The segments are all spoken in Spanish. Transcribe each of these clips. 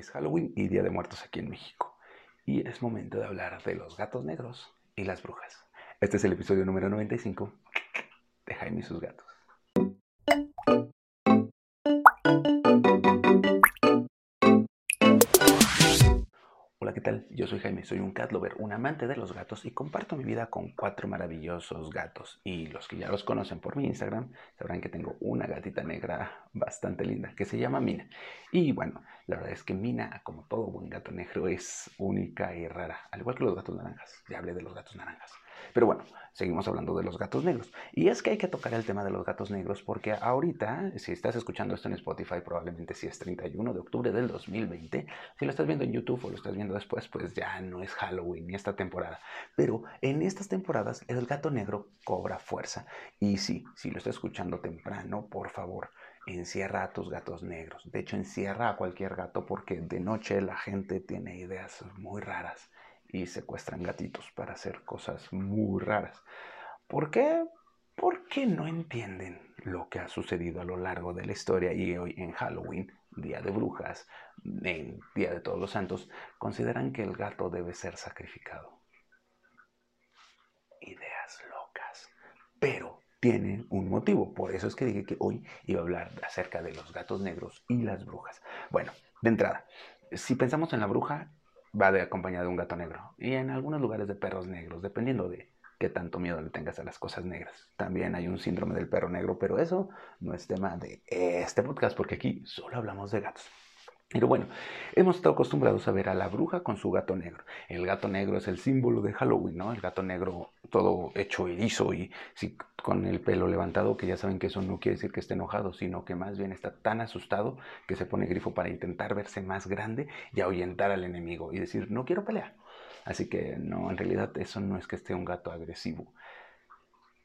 Es Halloween y Día de Muertos aquí en México. Y es momento de hablar de los gatos negros y las brujas. Este es el episodio número 95 de Jaime y sus gatos. Yo soy Jaime, soy un cat lover, un amante de los gatos y comparto mi vida con cuatro maravillosos gatos. Y los que ya los conocen por mi Instagram sabrán que tengo una gatita negra bastante linda que se llama Mina. Y bueno, la verdad es que Mina, como todo buen gato negro, es única y rara, al igual que los gatos naranjas. Ya hablé de los gatos naranjas. Pero bueno, seguimos hablando de los gatos negros. Y es que hay que tocar el tema de los gatos negros porque ahorita, si estás escuchando esto en Spotify, probablemente si es 31 de octubre del 2020. Si lo estás viendo en YouTube o lo estás viendo después, pues ya no es Halloween ni esta temporada. Pero en estas temporadas el gato negro cobra fuerza. Y sí, si lo estás escuchando temprano, por favor, encierra a tus gatos negros. De hecho, encierra a cualquier gato porque de noche la gente tiene ideas muy raras y secuestran gatitos para hacer cosas muy raras. ¿Por qué? Porque no entienden lo que ha sucedido a lo largo de la historia y hoy en Halloween, Día de Brujas, en Día de Todos los Santos, consideran que el gato debe ser sacrificado. Ideas locas. Pero tiene un motivo. Por eso es que dije que hoy iba a hablar acerca de los gatos negros y las brujas. Bueno, de entrada, si pensamos en la bruja, va de acompañada de un gato negro. Y en algunos lugares de perros negros, dependiendo de qué tanto miedo le tengas a las cosas negras. También hay un síndrome del perro negro, pero eso no es tema de este podcast, porque aquí solo hablamos de gatos. Pero bueno, hemos estado acostumbrados a ver a la bruja con su gato negro. El gato negro es el símbolo de Halloween, ¿no? El gato negro todo hecho erizo y con el pelo levantado, que ya saben que eso no quiere decir que esté enojado, sino que más bien está tan asustado que se pone grifo para intentar verse más grande y ahuyentar al enemigo y decir, no quiero pelear. Así que no, en realidad eso no es que esté un gato agresivo.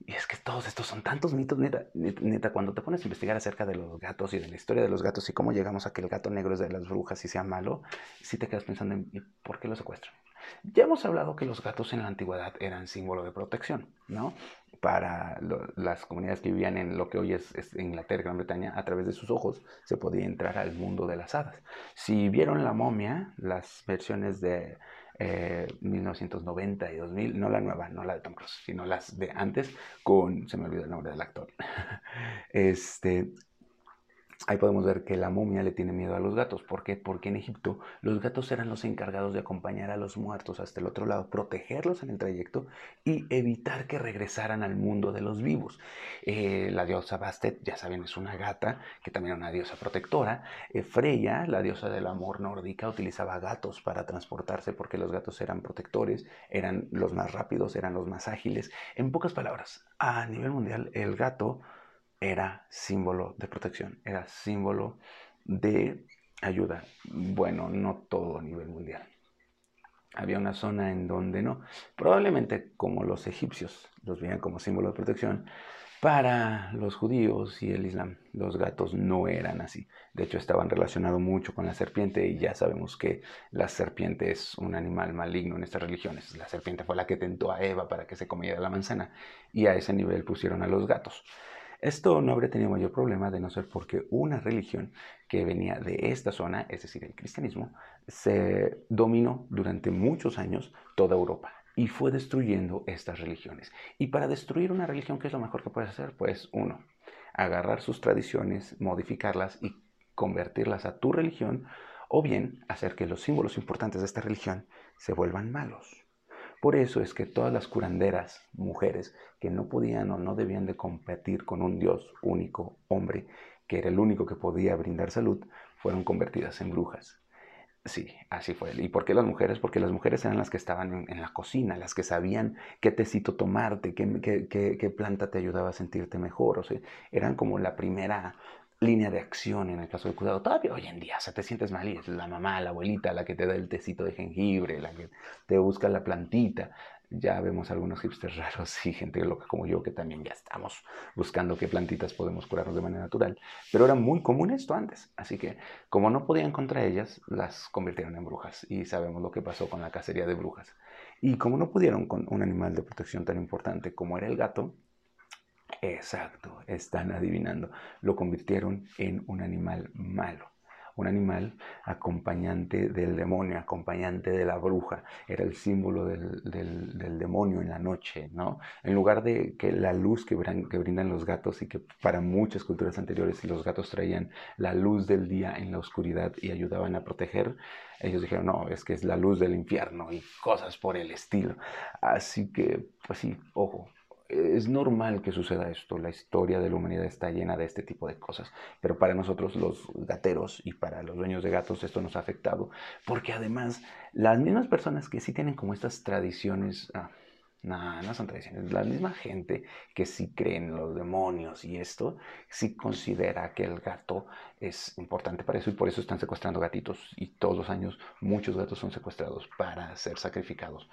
Y es que todos estos son tantos mitos, neta, neta, cuando te pones a investigar acerca de los gatos y de la historia de los gatos y cómo llegamos a que el gato negro es de las brujas y sea malo, sí te quedas pensando en por qué lo secuestran. Ya hemos hablado que los gatos en la antigüedad eran símbolo de protección, ¿no? Para las comunidades que vivían en lo que hoy es, es, Inglaterra, Gran Bretaña, a través de sus ojos se podía entrar al mundo de las hadas. Si vieron la momia, las versiones de 1990 eh, y 2000, no la nueva, no la de Tom Cruise, sino las de antes, con, se me olvidó el nombre del actor, este, Ahí podemos ver que la momia le tiene miedo a los gatos. ¿Por qué? Porque en Egipto los gatos eran los encargados de acompañar a los muertos hasta el otro lado, protegerlos en el trayecto y evitar que regresaran al mundo de los vivos. Eh, la diosa Bastet, ya saben, es una gata que también era una diosa protectora. Eh, Freya, la diosa del amor nórdica, utilizaba gatos para transportarse porque los gatos eran protectores, eran los más rápidos, eran los más ágiles. En pocas palabras, a nivel mundial, el gato era símbolo de protección, era símbolo de ayuda. Bueno, no todo a nivel mundial. Había una zona en donde no. Probablemente como los egipcios los veían como símbolo de protección, para los judíos y el islam los gatos no eran así. De hecho estaban relacionados mucho con la serpiente y ya sabemos que la serpiente es un animal maligno en estas religiones. La serpiente fue la que tentó a Eva para que se comiera la manzana y a ese nivel pusieron a los gatos. Esto no habría tenido mayor problema de no ser porque una religión que venía de esta zona, es decir, el cristianismo, se dominó durante muchos años toda Europa y fue destruyendo estas religiones. Y para destruir una religión, ¿qué es lo mejor que puedes hacer? Pues uno, agarrar sus tradiciones, modificarlas y convertirlas a tu religión, o bien hacer que los símbolos importantes de esta religión se vuelvan malos. Por eso es que todas las curanderas, mujeres, que no podían o no debían de competir con un Dios único, hombre, que era el único que podía brindar salud, fueron convertidas en brujas. Sí, así fue. ¿Y por qué las mujeres? Porque las mujeres eran las que estaban en, la cocina, las que sabían qué tecito tomarte, qué, qué, planta te ayudaba a sentirte mejor. O sea, eran como la primera línea de acción en el caso del cuidado. Todavía hoy en día, o sea, te sientes mal es la mamá, la abuelita, la que te da el tecito de jengibre, la que te busca la plantita. Ya vemos algunos hipsters raros y gente loca como yo que también ya estamos buscando qué plantitas podemos curarnos de manera natural. Pero era muy común esto antes. Así que como no podían contra ellas, las convirtieron en brujas. Y sabemos lo que pasó con la cacería de brujas. Y como no pudieron con un animal de protección tan importante como era el gato, Exacto, están adivinando. Lo convirtieron en un animal malo. un animal acompañante del demonio, acompañante de la bruja, era el símbolo del, del, demonio en la noche, ¿no? En lugar de que la luz que, que brindan los gatos y que para muchas culturas anteriores los gatos traían la luz del día en la oscuridad y ayudaban a proteger, ellos dijeron, no, es que es la luz del infierno y cosas por el estilo. Así que, pues sí, ojo, es normal que suceda esto. La historia de la humanidad está llena de este tipo de cosas. Pero para nosotros los gateros y para los dueños de gatos esto nos ha afectado. Porque además las mismas personas que sí tienen como estas tradiciones... Ah, no, no son tradiciones. La misma gente que sí cree en los demonios y esto, sí considera que el gato es importante para eso y por eso están secuestrando gatitos. Y todos los años muchos gatos son secuestrados para ser sacrificados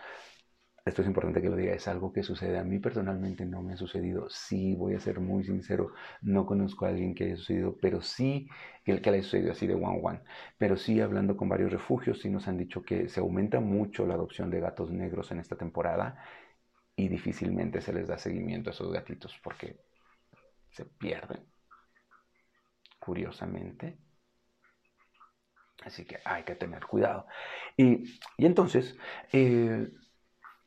esto es importante que lo diga, es algo que sucede. A mí personalmente no me ha sucedido. Sí, voy a ser muy sincero, no conozco a alguien que haya sucedido, pero sí que, que le haya sucedido así de one one. Pero sí, hablando con varios refugios, sí nos han dicho que se aumenta mucho la adopción de gatos negros en esta temporada y difícilmente se les da seguimiento a esos gatitos porque se pierden, curiosamente. Así que hay que tener cuidado. Y, y entonces, eh,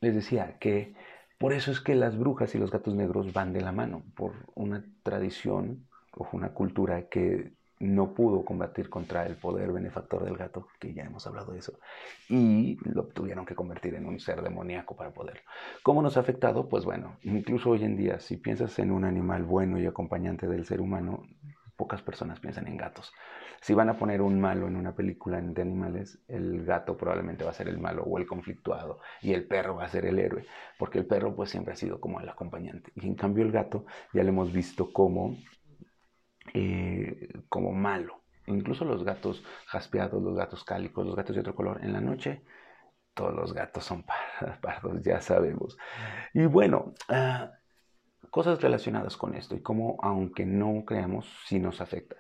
les decía que por eso es que las brujas y los gatos negros van de la mano, por una tradición o una cultura que no pudo combatir contra el poder benefactor del gato, que ya hemos hablado de eso, y lo tuvieron que convertir en un ser demoníaco para poderlo. ¿Cómo nos ha afectado? Pues bueno, incluso hoy en día, si piensas en un animal bueno y acompañante del ser humano, pocas personas piensan en gatos. Si van a poner un malo en una película de animales, el gato probablemente va a ser el malo o el conflictuado y el perro va a ser el héroe, porque el perro pues siempre ha sido como el acompañante. Y en cambio el gato ya lo hemos visto como, eh, como malo. Incluso los gatos jaspeados, los gatos cálicos, los gatos de otro color, en la noche todos los gatos son pardos, ya sabemos. Y bueno, ah, cosas relacionadas con esto y cómo, aunque no creamos, sí nos afecta.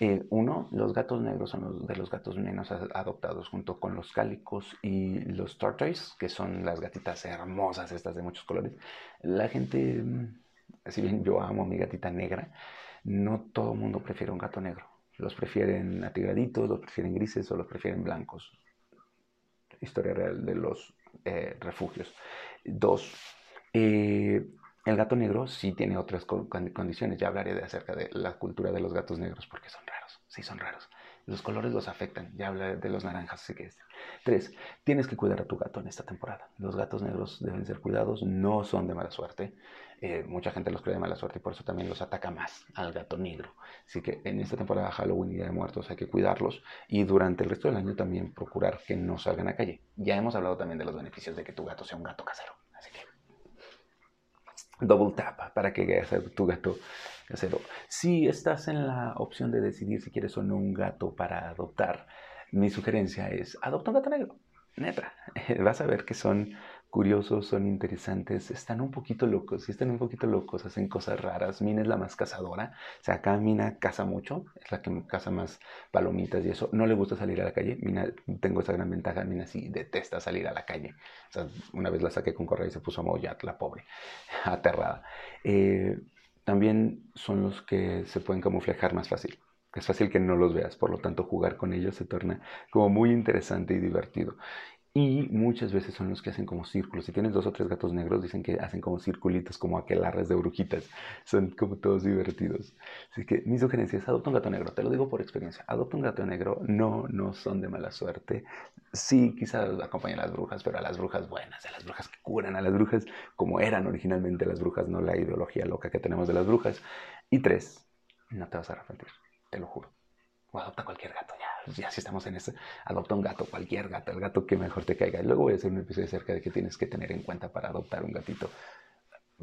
Eh, uno, los gatos negros son los de los gatos menos adoptados junto con los cálicos y los tortoise, que son las gatitas hermosas estas de muchos colores. La gente, mm, si bien yo amo a mi gatita negra, no todo el mundo prefiere un gato negro. Los prefieren atigraditos, los prefieren grises o los prefieren blancos. Historia real de los eh, refugios. Dos, eh, el gato negro sí tiene otras condiciones. Ya hablaré acerca de la cultura de los gatos negros porque son raros. Sí, son raros. Los colores los afectan. Ya hablaré de los naranjas. Así que este. Tres, tienes que cuidar a tu gato en esta temporada. Los gatos negros deben ser cuidados. No son de mala suerte. Eh, mucha gente los cree de mala suerte y por eso también los ataca más al gato negro. Así que en esta temporada Halloween y de Muertos hay que cuidarlos y durante el resto del año también procurar que no salgan a calle. Ya hemos hablado también de los beneficios de que tu gato sea un gato casero double tap para que sea tu gato casero. Si estás en la opción de decidir si quieres o no un gato para adoptar, mi sugerencia es adopta un gato negro. Neta, vas a ver que son curiosos, son interesantes, están un poquito locos, si están un poquito locos, hacen cosas raras. Mina es la más cazadora, o sea, acá Mina caza mucho, es la que caza más palomitas y eso. No le gusta salir a la calle, Mina, tengo esa gran ventaja, Mina sí detesta salir a la calle. O sea, una vez la saqué con correa y se puso a maullar, la pobre, aterrada. Eh, también son los que se pueden camuflajear más fácil es fácil que no los veas, por lo tanto jugar con ellos se torna como muy interesante y divertido. Y muchas veces son los que hacen como círculos. Si tienes dos o tres gatos negros, dicen que hacen como circulitos, como aquelarres de brujitas. Son como todos divertidos. Así que mi sugerencia es adopta un gato negro. Te lo digo por experiencia. Adopta un gato negro. No, no son de mala suerte. Sí, quizás acompañan a las brujas, pero a las brujas buenas, a las brujas que curan, a las brujas como eran originalmente las brujas, no la ideología loca que tenemos de las brujas. Y tres, no te vas a arrepentir. Te lo juro. O adopta cualquier gato, ya, ya si estamos en ese, adopta un gato, cualquier gato, el gato que mejor te caiga. Luego voy a hacer un episodio acerca de qué tienes que tener en cuenta para adoptar un gatito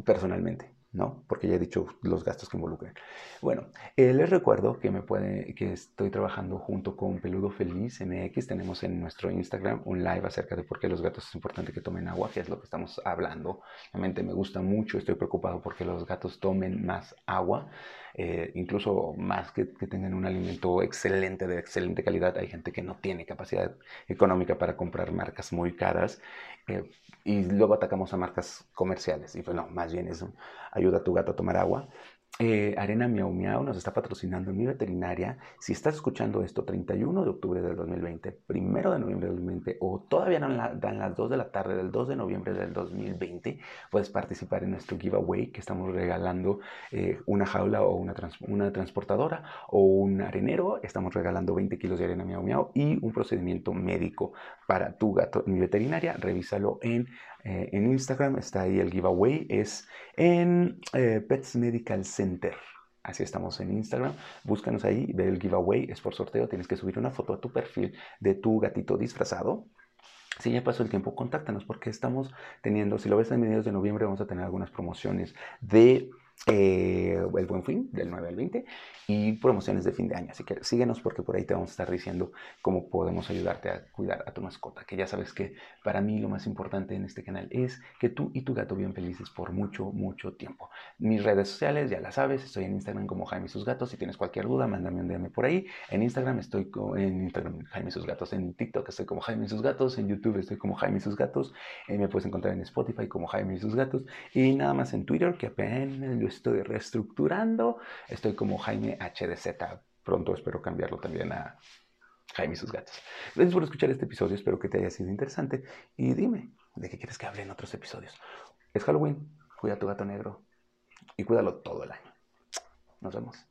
personalmente. ¿No? Porque ya he dicho los gastos que involucran. Bueno, eh, les recuerdo que me puede, que estoy trabajando junto con Peludo Feliz MX. Tenemos en nuestro Instagram un live acerca de por qué los gatos es importante que tomen agua, que es lo que estamos hablando. Realmente me gusta mucho, estoy preocupado porque los gatos tomen más agua, eh, incluso más que, que tengan un alimento excelente, de excelente calidad. Hay gente que no tiene capacidad económica para comprar marcas muy caras eh, y luego atacamos a marcas comerciales. Y pues no, más bien eso ayuda a tu gato a tomar agua. eh, Arena Miau Miau nos está patrocinando mi veterinaria. Si estás escuchando esto 31 de octubre del 2020, 1 de noviembre del 2020 o todavía no dan las 2 de la tarde del 2 de noviembre del 2020, puedes participar en nuestro giveaway que estamos regalando eh, una jaula o una, una transportadora o un arenero. Estamos regalando 20 kilos de arena Miau Miau y un procedimiento médico para tu gato. Mi veterinaria, revísalo en eh, en Instagram está ahí el giveaway, es en eh, Pets Medical Center. Así estamos en Instagram. Búscanos ahí, ve el giveaway, es por sorteo. Tienes que subir una foto a tu perfil de tu gatito disfrazado. Si ya pasó el tiempo, contáctanos porque estamos teniendo, si lo ves en mediados de noviembre, vamos a tener algunas promociones de eh, el Buen Fin, del 9 al 20, y promociones de fin de año. Así que síguenos porque por ahí te vamos a estar diciendo cómo podemos ayudarte a cuidar a tu mascota. Que ya sabes que para mí lo más importante en este canal es que tú y tu gato vivan felices por mucho, mucho tiempo. Mis redes sociales, ya las sabes, estoy en Instagram como Jaime sus gatos. Si tienes cualquier duda, mándame un DM por ahí. En Instagram estoy en Jaime sus gatos. En TikTok estoy como Jaime sus gatos. En YouTube estoy como Jaime sus gatos. Eh, me puedes encontrar en Spotify como Jaime sus gatos. Y nada más en Twitter, que apenas estoy reestructurando. Estoy como Jaime HDZ. Pronto espero cambiarlo también a Jaime y sus gatos. Gracias por escuchar este episodio. Espero que te haya sido interesante. Y dime, ¿de qué quieres que hable en otros episodios? Es Halloween. Cuida tu gato negro. Y cuídalo todo el año. Nos vemos.